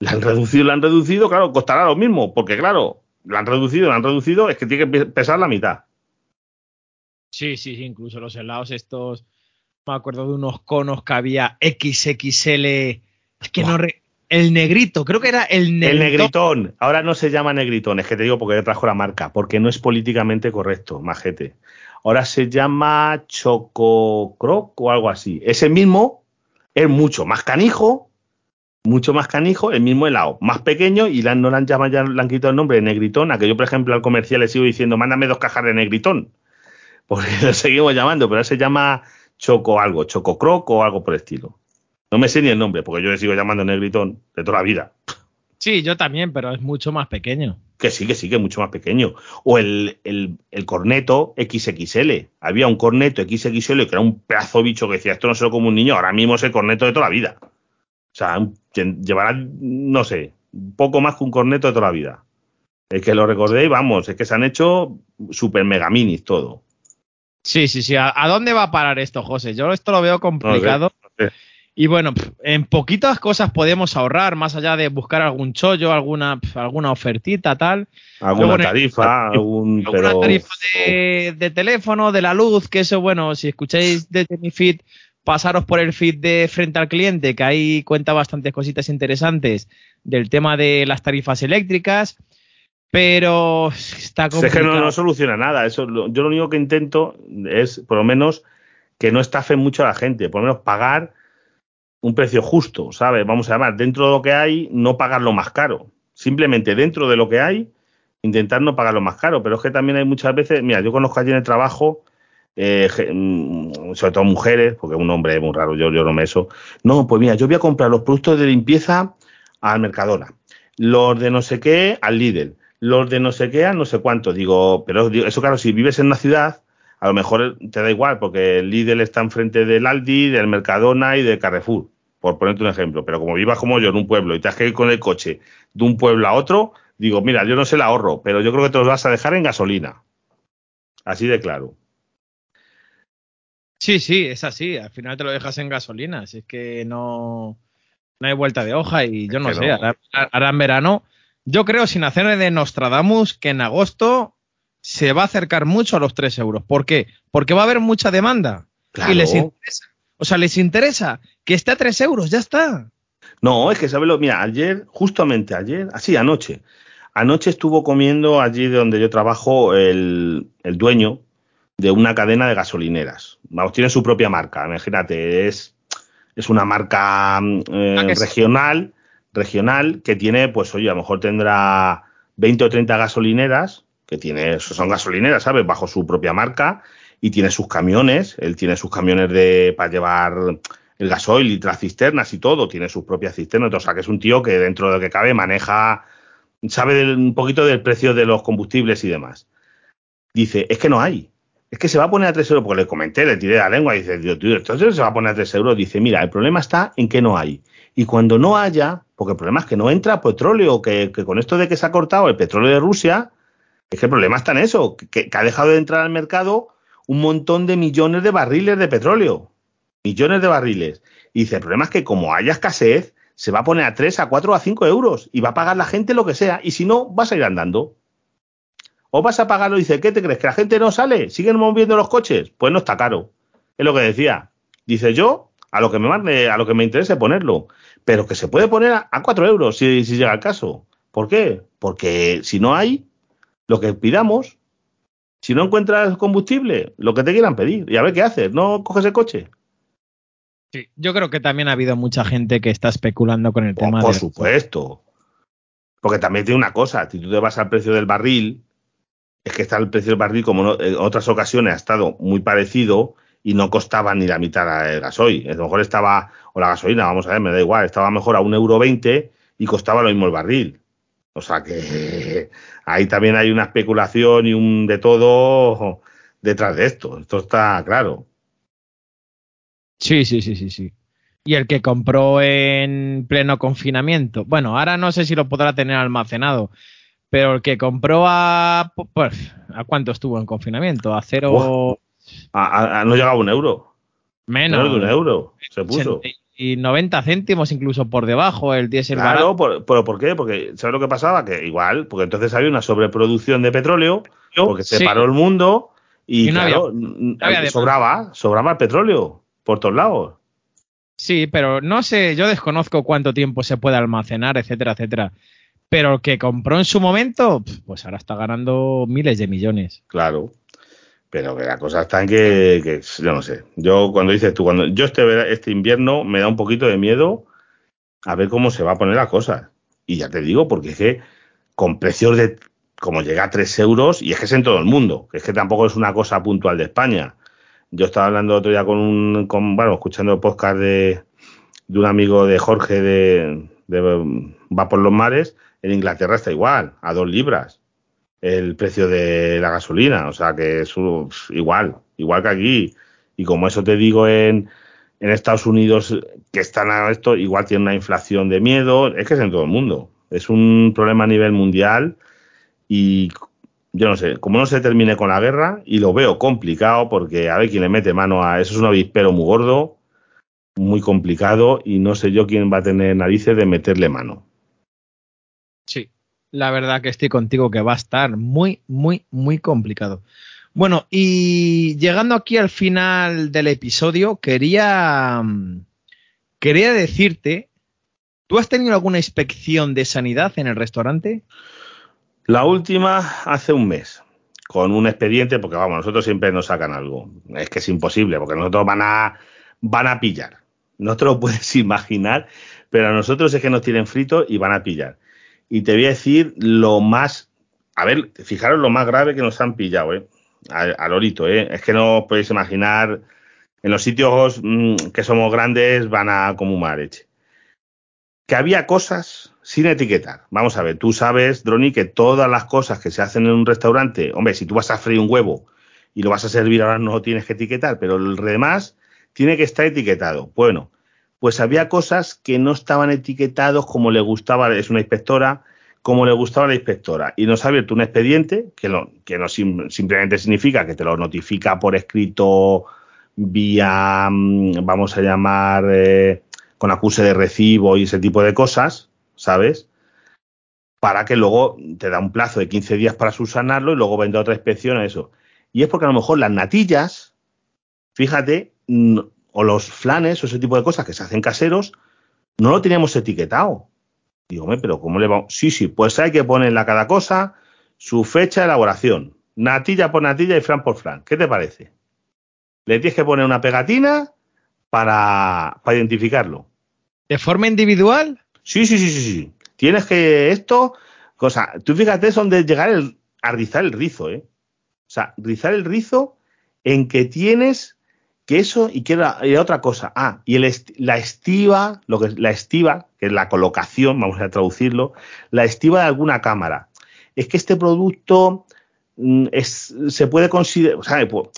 La han reducido, la han reducido, claro, costará lo mismo, porque claro, la han reducido, la han reducido, es que tiene que pesar la mitad. Sí, sí, sí, incluso los helados estos, me acuerdo de unos conos que había XXL, es que no, el negrito, creo que era el negritón. El negritón. Ahora no se llama negritón, es que te digo porque trajo la marca, porque no es políticamente correcto, majete. Ahora se llama Chococroc o algo así. Ese mismo es mucho más canijo, mucho más canijo, el mismo helado, más pequeño y no le han llamado ya, le han quitado el nombre de negritón, a que yo, por ejemplo, al comercial le sigo diciendo, mándame dos cajas de negritón, porque lo seguimos llamando, pero ahora se llama Choco algo, Chococroc o algo por el estilo. No me sé ni el nombre, porque yo le sigo llamando negritón de toda la vida. Sí, yo también, pero es mucho más pequeño. Que sí, que sí, que es mucho más pequeño. O el, el, el, corneto XXL. Había un corneto XXL que era un pedazo bicho que decía, esto no se lo como un niño, ahora mismo es el corneto de toda la vida. O sea, llevará, no sé, poco más que un corneto de toda la vida. Es que lo recordéis, vamos, es que se han hecho super mega minis todo. Sí, sí, sí. ¿A, dónde va a parar esto, José? Yo esto lo veo complicado. Y bueno, en poquitas cosas podemos ahorrar, más allá de buscar algún chollo, alguna, alguna ofertita, tal. Alguna tarifa, algún, alguna tarifa de, teléfono, de la luz, que eso, bueno, si escucháis desde mi feed, pasaros por el feed de frente al cliente, que ahí cuenta bastantes cositas interesantes del tema de las tarifas eléctricas. Pero está complicado. Es que no, soluciona nada. Eso, yo lo único que intento es, por lo menos, que no estafe mucho a la gente. Por lo menos pagar un precio justo, ¿sabes? Vamos a llamar, dentro de lo que hay, no pagarlo más caro. Simplemente dentro de lo que hay, intentar no pagarlo más caro. Pero es que también hay muchas veces, mira, yo conozco allí en el trabajo, eh, mm, sobre todo mujeres, porque un hombre es muy raro, yo, yo no me eso. No, pues mira, yo voy a comprar los productos de limpieza al Mercadona, los de no sé qué al Lidl, los de no sé qué a no sé cuánto. Digo, pero eso claro, si vives en una ciudad, a lo mejor te da igual, porque el Lidl está enfrente del Aldi, del Mercadona y del Carrefour, por ponerte un ejemplo. Pero como vivas como yo en un pueblo y te has que ir con el coche de un pueblo a otro, digo, mira, yo no sé el ahorro, pero yo creo que te los vas a dejar en gasolina. Así de claro. Sí, sí, es así. Al final te lo dejas en gasolina. Es que no, no hay vuelta de hoja y yo no sé. Ahora, en verano, yo creo, sin hacer de Nostradamus, que en agosto se va a acercar mucho a los 3 euros. ¿Por qué? Porque va a haber mucha demanda. Y les interesa. O sea, les interesa que esté a 3 euros, ya está. No, es que sabes lo, mira, ayer, justamente ayer, así anoche, anoche estuvo comiendo allí donde yo trabajo el, dueño de una cadena de gasolineras. Vamos, tiene su propia marca, imagínate, es, es una marca eh, ah, regional, regional que tiene, pues oye, a lo mejor tendrá 20 o 30 gasolineras que tiene, son gasolineras, ¿sabes? Bajo su propia marca y tiene sus camiones, él tiene sus camiones de para llevar el gasoil y las cisternas y todo, tiene sus propias cisternas, o sea que es un tío que dentro de lo que cabe maneja, sabe un poquito del precio de los combustibles y demás. Dice, es que no hay, es que se va a poner a 3 euros, porque le comenté, le tiré la lengua y dice, tío, entonces se va a poner a 3 euros. Dice, mira, el problema está en que no hay. Y cuando no haya, porque el problema es que no entra petróleo, que, que con esto de que se ha cortado el petróleo de Rusia, es que el problema está en eso, que, ha dejado de entrar al mercado un montón de millones de barriles de petróleo. Millones de barriles. Y dice, el problema es que como haya escasez, se va a poner a 3, a 4, a 5 euros y va a pagar la gente lo que sea. Y si no, vas a ir andando. O vas a pagarlo y dice, ¿qué te crees? ¿Que la gente no sale? ¿Siguen moviendo los coches? Pues no está caro. Es lo que decía. Dice yo, a lo que me mande, a lo que me interese ponerlo. Pero que se puede poner a, 4 euros si, si llega el caso. ¿Por qué? Porque si no hay, lo que pidamos. Si no encuentras combustible, lo que te quieran pedir. Y a ver qué haces, no coges el coche. Sí, yo creo que también ha habido mucha gente que está especulando con el tema. Por supuesto. Porque también tiene una cosa, si tú te vas al precio del barril, es que está el precio del barril, como en otras ocasiones ha estado muy parecido y no costaba ni la mitad el gasoil. A lo mejor estaba, o la gasolina, vamos a ver, me da igual, estaba mejor a un euro veinte y costaba lo mismo el barril. O sea que ahí también hay una especulación y un de todo detrás de esto. Esto está claro. Sí, sí, sí, sí, sí. Y el que compró en pleno confinamiento. Bueno, ahora no sé si lo podrá tener almacenado, pero el que compró a. Pues, ¿A cuánto estuvo en confinamiento? ¿A cero.? A, no llegaba a un euro. Menos. de un euro se puso. Y 90 céntimos incluso por debajo el diésel Claro, por, pero ¿por qué? Porque ¿sabes lo que pasaba? Que igual, porque entonces había una sobreproducción de petróleo, porque se paró el mundo y, claro, sobraba, sobraba el petróleo por todos lados. Sí, pero no sé, yo desconozco cuánto tiempo se puede almacenar, etcétera, etcétera. Pero el que compró en su momento, pues ahora está ganando miles de millones. Claro. Pero que la cosa está en que, yo no sé. Yo cuando dices tú, cuando yo este, este invierno me da un poquito de miedo a ver cómo se va a poner la cosa. Y ya te digo, porque es que con precios de como llega a 3 euros, y es que es en todo el mundo, que es que tampoco es una cosa puntual de España. Yo estaba hablando otro día con un, con, bueno, escuchando el podcast de, de un amigo de Jorge de, de Va por los mares, en Inglaterra está igual, a dos libras el precio de la gasolina, o sea que es igual, igual que aquí. Y como eso te digo en, en Estados Unidos que están a esto, igual tiene una inflación de miedo, es que es en todo el mundo. Es un problema a nivel mundial y yo no sé, como no se termine con la guerra, y lo veo complicado porque a ver quién le mete mano a eso, es un avispero muy gordo, muy complicado y no sé yo quién va a tener narices de meterle mano. Sí, la verdad que estoy contigo que va a estar muy, muy, muy complicado. Bueno, y llegando aquí al final del episodio, quería, quería decirte, ¿tú has tenido alguna inspección de sanidad en el restaurante? La última hace un mes, con un expediente, porque vamos, nosotros siempre nos sacan algo. Es que es imposible, porque nosotros van a, van a pillar. No te lo puedes imaginar, pero a nosotros es que nos tienen frito y van a pillar y te voy a decir lo más, a ver, fijaros lo más grave que nos han pillado, ¿eh? Al, orito, ¿eh? Es que no os podéis imaginar, en los sitios mm, que somos grandes van a como un mareche. Que había cosas sin etiquetar. Vamos a ver, tú sabes, Droni, que todas las cosas que se hacen en un restaurante, hombre, si tú vas a freír un huevo y lo vas a servir ahora no lo tienes que etiquetar, pero el demás tiene que estar etiquetado. Bueno, pues había cosas que no estaban etiquetados como le gustaba, es una inspectora, como le gustaba la inspectora. Y nos ha abierto un expediente que, que no simplemente significa que te lo notifica por escrito vía, mm, vamos a llamar, eh, con acuse de recibo y ese tipo de cosas, ¿sabes? Para que luego te da un plazo de 15 días para subsanarlo y luego vendrá otra inspección a eso. Y es porque a lo mejor las natillas, fíjate, o los flanes o ese tipo de cosas que se hacen caseros, no lo teníamos etiquetado. Digo, pero ¿cómo le vamos? Sí, sí, pues hay que ponerle a cada cosa su fecha de elaboración. Natilla por natilla y flan por flan. ¿Qué te parece? Le tienes que poner una pegatina para, para identificarlo. ¿De forma individual? Sí, sí, sí, sí, sí. Tienes que esto, cosa, tú fíjate es donde llegar el, a rizar el rizo, ¿eh? O sea, rizar el rizo en que tienes que eso y que era, otra cosa. Ah, y la estiva, lo que la estiva, que es la colocación, vamos a traducirlo, la estiva de alguna cámara. Es que este producto mm, es, se puede considerar, o sea, pues,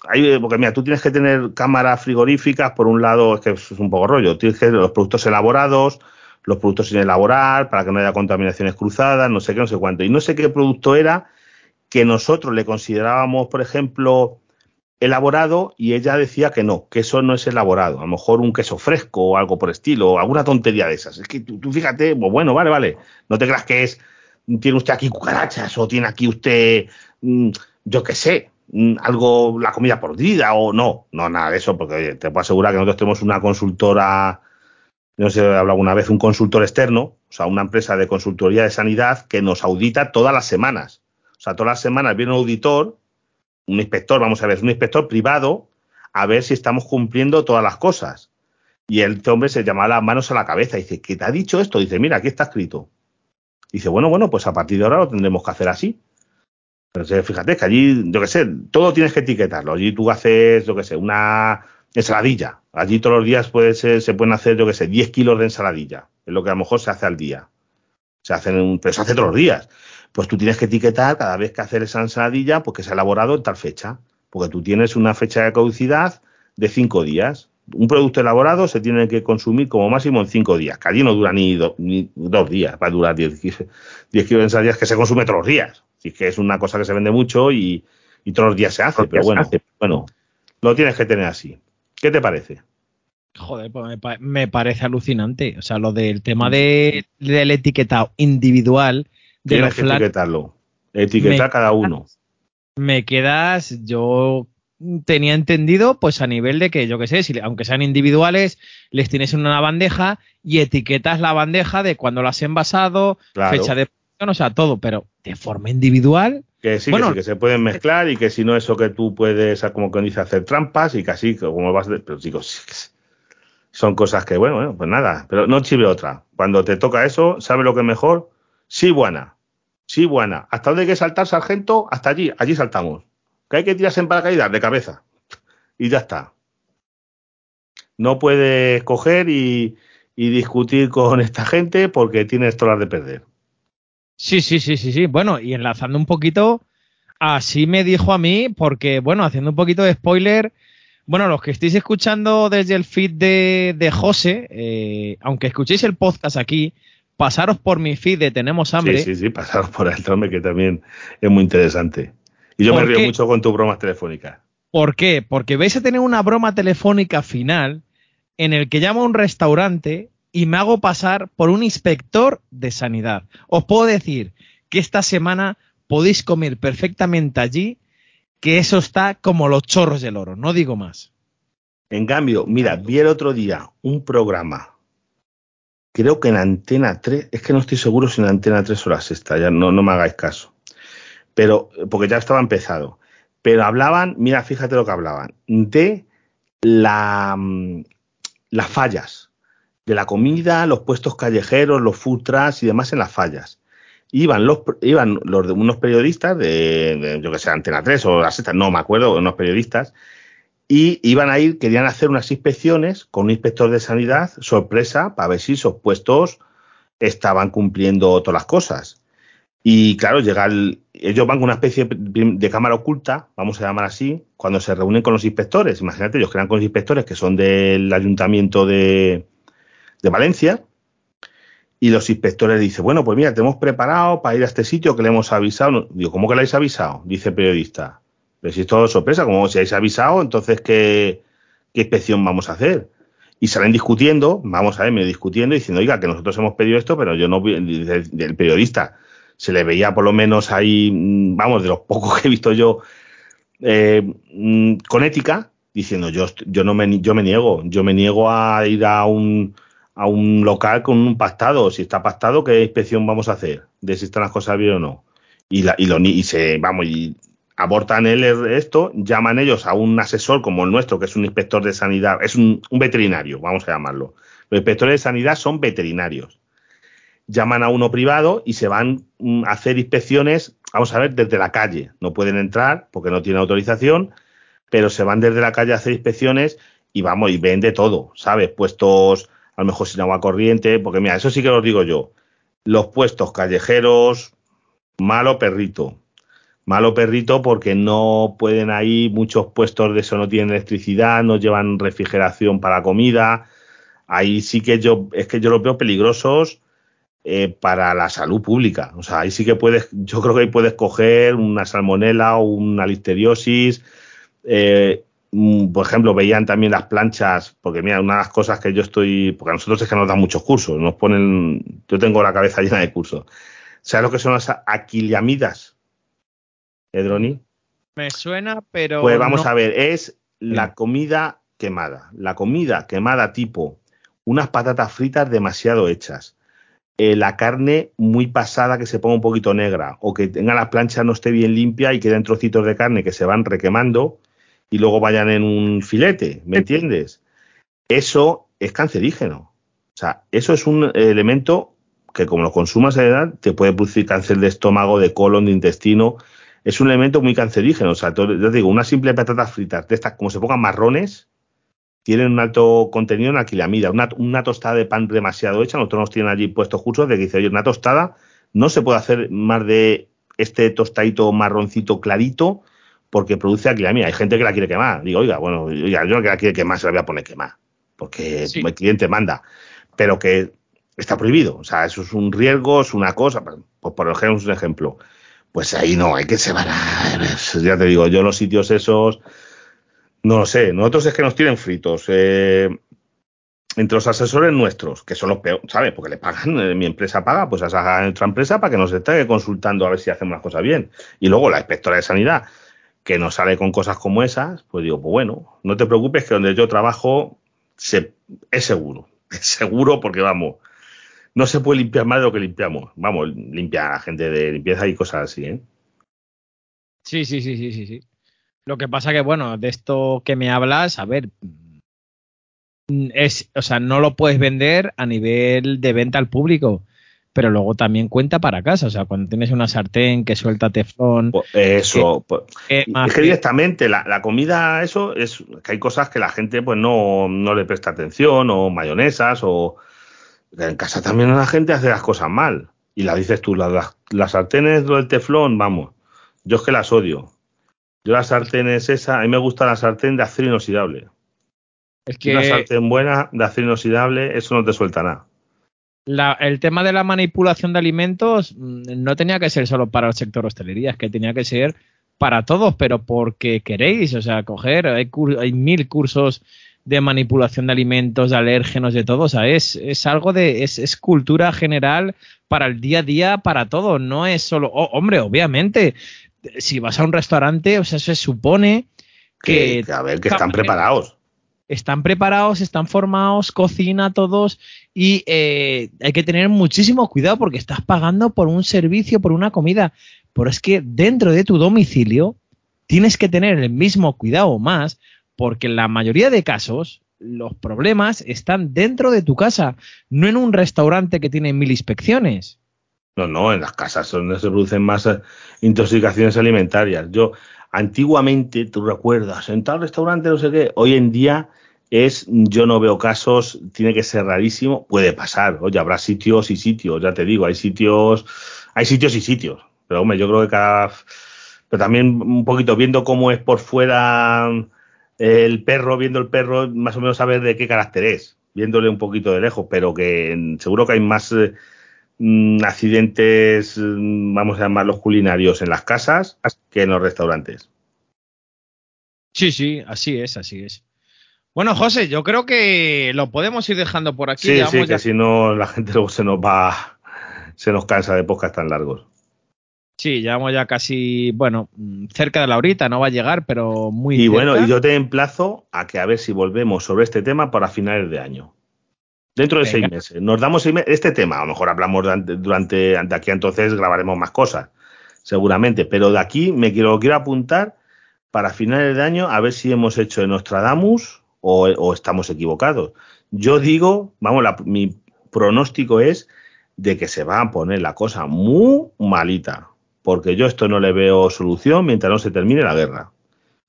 porque mira, tú tienes que tener cámaras frigoríficas, por un lado, es que es un poco rollo, tienes que los productos elaborados, los productos sin elaborar, para que no haya contaminaciones cruzadas, no sé qué, no sé cuánto. Y no sé qué producto era que nosotros le considerábamos, por ejemplo, elaborado y ella decía que no, que eso no es elaborado. A lo mejor un queso fresco o algo por estilo, o alguna tontería de esas. Es que tú, fíjate, pues bueno, vale, vale. No te creas que es, tiene usted aquí cucarachas o tiene aquí usted, mm, yo qué sé, mm, algo, la comida perdida o no, no, nada de eso, porque te puedo asegurar que nosotros tenemos una consultora, no sé he hablado alguna vez, un consultor externo, o sea, una empresa de consultoría de sanidad que nos audita todas las semanas. O sea, todas las semanas viene un auditor un inspector, vamos a ver, un inspector privado, a ver si estamos cumpliendo todas las cosas. Y el hombre se llama las manos a la cabeza y dice, ¿qué te ha dicho esto? Dice, mira, aquí está escrito. Dice, bueno, bueno, pues a partir de ahora lo tendremos que hacer así. Pero fíjate que allí, yo qué sé, todo tienes que etiquetarlo. Allí tú haces, yo qué sé, una ensaladilla. Allí todos los días puede ser, se pueden hacer, yo qué sé, 10 kilos de ensaladilla. Es lo que a lo mejor se hace al día. Se hacen, pero se hace todos los días. Pues tú tienes que etiquetar cada vez que hacer esa ensaladilla, pues que se ha elaborado en tal fecha. Porque tú tienes una fecha de caducidad de 5 días. Un producto elaborado se tiene que consumir como máximo en 5 días, que allí no dura ni, ni dos días, va a durar 10 kilos de ensaladillas que se consume todos los días. Así que es una cosa que se vende mucho y, todos los días se hace, pero bueno, bueno, lo tienes que tener así. ¿Qué te parece? Joder, pues me, parece alucinante. O sea, lo del tema de, del etiquetado individual. De Tienes que etiquetarlo. Etiquetar cada uno. Me quedas, yo tenía entendido, pues a nivel de que, yo qué sé, si, aunque sean individuales, les tienes en una bandeja y etiquetas la bandeja de cuando lo has envasado, fecha de o sea, todo, pero de forma individual. Que sí, que sí, que se pueden mezclar y que si no eso que tú puedes, como que dice, hacer trampas y que así, como vas, de, pero chicos, son cosas que, bueno, bueno, pues nada, pero no chive otra. Cuando te toca eso, ¿sabe lo que es mejor? Sí, buena. Sí, buena. ¿Hasta dónde hay que saltar, sargento? Hasta allí, allí saltamos. Que hay que tirarse en paracaídas de cabeza. Y ya está. No puedes coger y, discutir con esta gente porque tienes todas de perder. Sí, sí, sí, sí, sí. Bueno, y enlazando un poquito, así me dijo a mí, porque, bueno, haciendo un poquito de spoiler, bueno, los que estéis escuchando desde el feed de, de José, eh, aunque escuchéis el podcast aquí, pasaros por mi feed de Tenemos Hambre. Sí, sí, sí, pasaros por el trome que también es muy interesante. Y yo me río mucho con tu broma telefónica. ¿Por qué? Porque vais a tener una broma telefónica final en el que llamo a un restaurante y me hago pasar por un inspector de sanidad. Os puedo decir que esta semana podéis comer perfectamente allí, que eso está como los chorros del oro, no digo más. En cambio, mira, vi el otro día un programa, creo que en Antena 3, es que no estoy seguro si en Antena 3 o la sexta, ya no, no me hagáis caso, pero porque ya estaba empezado, pero hablaban, mira, fíjate lo que hablaban, de la, mm, las fallas de la comida, los puestos callejeros, los food trucks y demás en las fallas. Iban los, iban los unos periodistas de, yo que sé, Antena 3 o la sexta, no me acuerdo, unos periodistas, y iban a ir, querían hacer unas inspecciones con un inspector de sanidad, sorpresa, para ver si esos puestos estaban cumpliendo todas las cosas. Y claro, llega ellos van con una especie de cámara oculta, vamos a llamar así, cuando se reúnen con los inspectores. Imagínate, ellos crean con los inspectores que son del ayuntamiento de, de Valencia. Y los inspectores dicen, bueno, pues mira, te hemos preparado para ir a este sitio que le hemos avisado. Digo, ¿cómo que le habéis avisado? Dice el periodista. Pero si es todo sorpresa, como si habéis avisado, entonces ¿qué, ¿qué inspección vamos a hacer? Y salen discutiendo, vamos a ver, medio discutiendo, diciendo, oiga, que nosotros hemos pedido esto, pero yo no, del periodista, se le veía por lo menos ahí, mm, vamos, de los pocos que he visto yo, eh, mm, con ética, diciendo, yo, yo no me, yo me niego, yo me niego a ir a un, a un local con un pactado. Si está pactado, ¿qué inspección vamos a hacer? De si están las cosas bien o no. Y, la, y, lo, y se, vamos, y abortan el, esto, llaman ellos a un asesor como el nuestro, que es un inspector de sanidad, es un, un veterinario, vamos a llamarlo. Los inspectores de sanidad son veterinarios. Llaman a uno privado y se van mm, a hacer inspecciones, vamos a ver, desde la calle. No pueden entrar porque no tienen autorización, pero se van desde la calle a hacer inspecciones y vamos, y ven de todo, ¿sabes? Puestos a lo mejor sin agua corriente, porque mira, eso sí que lo digo yo. Los puestos callejeros, malo perrito. Malo perrito porque no pueden ahí, muchos puestos de eso no tienen electricidad, no llevan refrigeración para comida. Ahí sí que yo, es que yo los veo peligrosos eh, para la salud pública. O sea, ahí sí que puedes, yo creo que ahí puedes coger una salmonela o una listeriosis. Eh, Mm, por ejemplo, veían también las planchas, porque mira, una de las cosas que yo estoy, porque a nosotros es que nos dan muchos cursos, nos ponen, yo tengo la cabeza llena de cursos. ¿Sabes lo que son las aquiliamidas, Edroni? Me suena, pero. Pues vamos a ver, es la comida quemada. La comida quemada tipo unas patatas fritas demasiado hechas. Eh, la carne muy pasada que se ponga un poquito negra o que tenga la plancha no esté bien limpia y queden trocitos de carne que se van requemando y luego vayan en un filete, ¿me entiendes? Eso es cancerígeno. O sea, eso es un elemento que como lo consumas a edad, te puede producir cáncer de estómago, de colon, de intestino. Es un elemento muy cancerígeno. O sea, te digo, una simple patata fritas de estas, como se pongan marrones, tienen un alto contenido en alquilamida. Una, una tostada de pan demasiado hecha, nosotros nos tienen allí puestos justo de que dice, oye, una tostada no se puede hacer más de este tostadito marroncito clarito porque produce aquilamida. Hay gente que la quiere quemar. Digo, oiga, bueno, oiga, yo que la quiere quemar se la voy a poner quemar porque el cliente manda. Pero que está prohibido. O sea, eso es un riesgo, es una cosa. Pues por ejemplo, un ejemplo. Pues ahí no, hay que separar. Ya te digo, yo los sitios esos no lo sé. Nosotros es que nos tienen fritos. Eh, entre los asesores nuestros, que son los peores, ¿sabes? Porque le pagan, eh, mi empresa paga, pues a otra empresa para que nos esté consultando a ver si hacemos las cosas bien. Y luego la inspectora de sanidad, que nos sale con cosas como esas, pues digo, pues bueno, no te preocupes que donde yo trabajo es seguro. Es seguro porque vamos, no se puede limpiar más de lo que limpiamos. Vamos, limpia a la gente de limpieza y cosas así, ¿eh? Sí, sí, sí, sí, sí, sí. Lo que pasa que, bueno, de esto que me hablas, a ver, es, o sea, no lo puedes vender a nivel de venta al público, pero luego también cuenta para casa. O sea, cuando tienes una sartén que suelta teflón. Pues eso, pues, es que directamente la, comida, eso, es que hay cosas que la gente pues no, no le presta atención, o mayonesas, o en casa también la gente hace las cosas mal. Y la dices tú, las, las sartenes del teflón, vamos, yo es que las odio. Yo la sartén es esa, a mí me gusta la sartén de acero inoxidable. Es que una sartén buena de acero inoxidable, eso no te suelta nada. el tema de la manipulación de alimentos mm, no tenía que ser solo para el sector hostelería, es que tenía que ser para todos, pero porque queréis, o sea, coger, hay, hay mil cursos de manipulación de alimentos, de alérgenos, de todo, o sea, es, es algo de, es, es, cultura general para el día a día, para todo, no es solo, hombre, obviamente, si vas a un restaurante, o sea, se supone que... a ver, que están preparados. Están preparados, están formados, cocina todos y eh, hay que tener muchísimo cuidado porque estás pagando por un servicio, por una comida. Pero es que dentro de tu domicilio tienes que tener el mismo cuidado más porque en la mayoría de casos los problemas están dentro de tu casa, no en un restaurante que tiene mil inspecciones. No, no, en las casas donde se producen más eh, intoxicaciones alimentarias. Yo, antiguamente, tú recuerdas, en tal restaurante, no sé qué, hoy en día es, yo no veo casos, tiene que ser rarísimo, puede pasar, oye, habrá sitios y sitios, ya te digo, hay sitios, hay sitios y sitios, pero hombre, yo creo que cada, pero también un poquito viendo cómo es por fuera el perro, viendo el perro, más o menos saber de qué carácter es, viéndole un poquito de lejos, pero que seguro que hay más eh, Mm, accidentes, mm, vamos a llamarlos culinarios, en las casas que en los restaurantes. Sí, sí, así es, así es. Bueno, José, yo creo que lo podemos ir dejando por aquí. Sí, sí, que si no la gente luego se nos va, se nos cansa de podcast tan largos. Sí, llevamos ya casi, bueno, cerca de la horita, no va a llegar, pero muy Y bueno, y yo te emplazo a que a ver si volvemos sobre este tema para finales de año. Dentro de seis meses. Nos damos este tema. A lo mejor hablamos durante, durante de aquí entonces grabaremos más cosas, seguramente. Pero de aquí me quiero, quiero apuntar para finales de año a ver si hemos hecho en Nostradamus o, o estamos equivocados. Yo digo, vamos, mi pronóstico es de que se va a poner la cosa muy malita, porque yo esto no le veo solución mientras no se termine la guerra.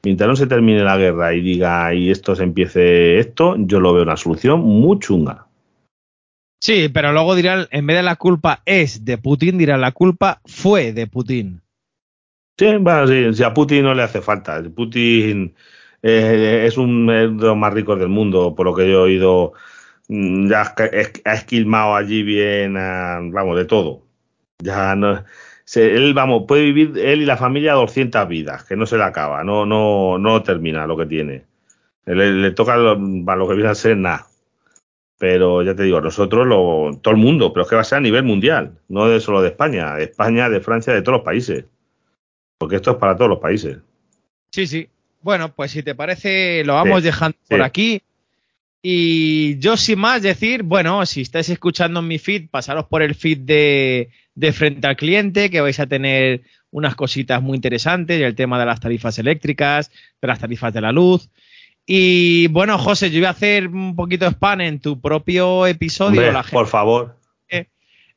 Mientras no se termine la guerra y diga y esto se empiece esto, yo lo veo una solución muy chunga. Sí, pero luego dirán, en vez de la culpa es de Putin, dirán la culpa fue de Putin. Sí, bueno, sí, si a Putin no le hace falta. Putin eh, es un de los más ricos del mundo, por lo que yo he oído. Mm, ya ha esquilmado allí bien, vamos, de todo. Ya no, él, vamos, puede vivir él y la familia 200 vidas, que no se le acaba, no, no, no termina lo que tiene. Le, le toca lo, lo que viene a ser nada. Pero ya te digo, nosotros, lo, todo el mundo, pero es que va a ser a nivel mundial, no de solo de España, de España, de Francia, de todos los países. Porque esto es para todos los países. Sí, sí. Bueno, pues si te parece, lo vamos dejando por aquí. Y yo sin más decir, bueno, si estáis escuchando mi feed, pasaros por el feed de, de frente al cliente, que vais a tener unas cositas muy interesantes, el tema de las tarifas eléctricas, de las tarifas de la luz. Y bueno, José, yo voy a hacer un poquito de spam en tu propio episodio. por favor.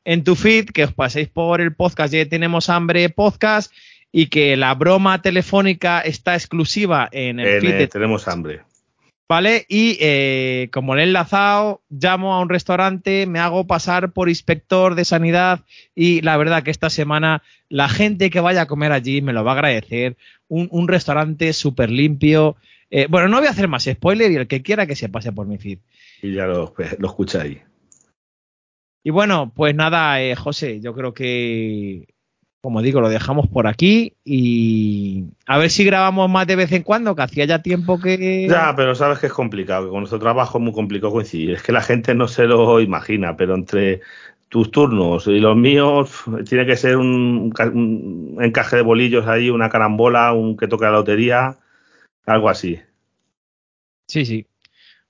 en tu feed, que os paséis por el podcast, ya tenemos hambre podcast, y que la broma telefónica está exclusiva en el En, feed eh, de tenemos hambre. ¿Vale? Y eh, como le he enlazado, llamo a un restaurante, me hago pasar por inspector de sanidad y la verdad que esta semana la gente que vaya a comer allí me lo va a agradecer. Un, un restaurante súper limpio. Eh, bueno, no voy a hacer más spoiler y el que quiera que se pase por mi feed. Y ya lo, lo escucháis. Y bueno, pues nada, eh, José, yo creo que, como digo, lo dejamos por aquí y a ver si grabamos más de vez en cuando, que hacía ya tiempo que... Ya, pero sabes que es complicado, que con nuestro trabajo es muy complicado coincidir. Es que la gente no se lo imagina, pero entre tus turnos y los míos tiene que ser un, un encaje de bolillos ahí, una carambola, un que toque la lotería, algo así. Sí, sí.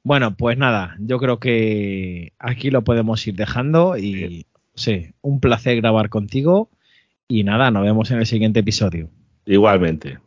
Bueno, pues nada, yo creo que aquí lo podemos ir dejando y sí, un placer grabar contigo y nada, nos vemos en el siguiente episodio. Igualmente.